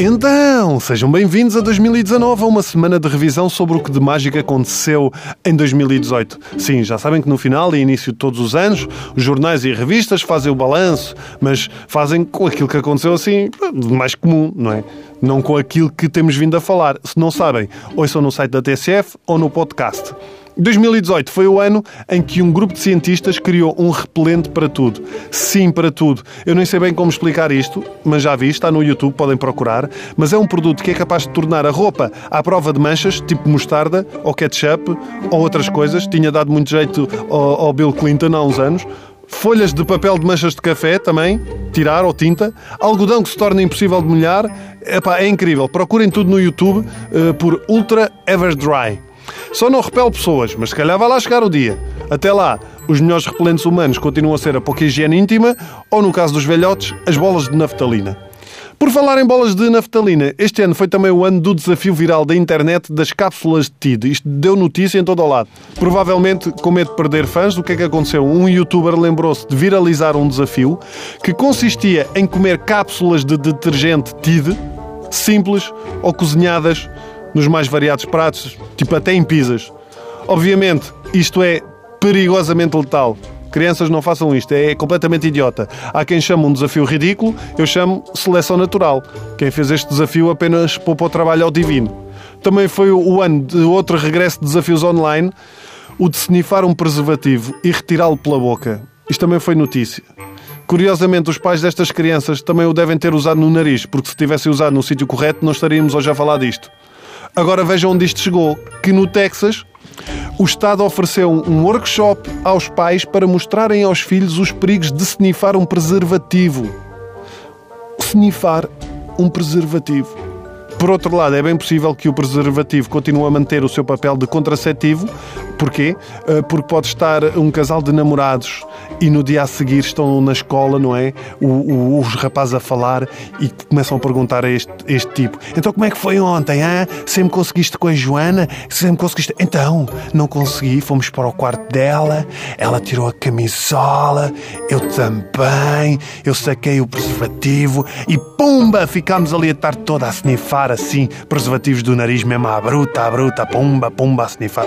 Então, sejam bem-vindos a 2019, a uma semana de revisão sobre o que de mágico aconteceu em 2018. Sim, já sabem que no final e início de todos os anos, os jornais e revistas fazem o balanço, mas fazem com aquilo que aconteceu assim, de mais comum, não é? Não com aquilo que temos vindo a falar. Se não sabem, ouçam no site da TSF ou no podcast. 2018 foi o ano em que um grupo de cientistas criou um repelente para tudo. Sim, para tudo. Eu nem sei bem como explicar isto, mas já vi, está no YouTube, podem procurar. Mas é um produto que é capaz de tornar a roupa à prova de manchas, tipo mostarda, ou ketchup, ou outras coisas. Tinha dado muito jeito ao, ao Bill Clinton há uns anos folhas de papel de manchas de café também, tirar ou tinta, algodão que se torna impossível de molhar. Epá, é incrível. Procurem tudo no YouTube uh, por Ultra Ever Dry. Só não repele pessoas, mas se calhar vai lá chegar o dia. Até lá, os melhores repelentes humanos continuam a ser a pouca higiene íntima ou, no caso dos velhotes, as bolas de naftalina. Por falar em bolas de naftalina, este ano foi também o ano do desafio viral da internet das cápsulas de TID. Isto deu notícia em todo o lado. Provavelmente, com medo de perder fãs, o que é que aconteceu? Um youtuber lembrou-se de viralizar um desafio que consistia em comer cápsulas de detergente TID, simples ou cozinhadas nos mais variados pratos, tipo até em pizzas. Obviamente, isto é perigosamente letal. Crianças não façam isto, é completamente idiota. Há quem chame um desafio ridículo, eu chamo seleção natural. Quem fez este desafio apenas poupa o trabalho ao divino. Também foi o ano de outro regresso de desafios online, o de snifar um preservativo e retirá-lo pela boca. Isto também foi notícia. Curiosamente, os pais destas crianças também o devem ter usado no nariz, porque se tivessem usado no sítio correto, não estaríamos hoje a falar disto. Agora vejam onde isto chegou, que no Texas o Estado ofereceu um workshop aos pais para mostrarem aos filhos os perigos de snifar um preservativo. Snifar um preservativo. Por outro lado, é bem possível que o preservativo continue a manter o seu papel de contraceptivo. Porquê? Eh, porque pode estar um casal de namorados e no dia a seguir estão na escola, não é? O, o, os rapazes a falar e começam a perguntar a este, este tipo: Então como é que foi ontem? Ah? Sempre conseguiste com a Joana? Sempre conseguiste? Então, não consegui, fomos para o quarto dela, ela tirou a camisola, eu também, eu saquei o preservativo e pumba! Ficámos ali a tarde toda a snifar assim, preservativos do nariz mesmo à bruta, à bruta, pumba, pumba, a snifar.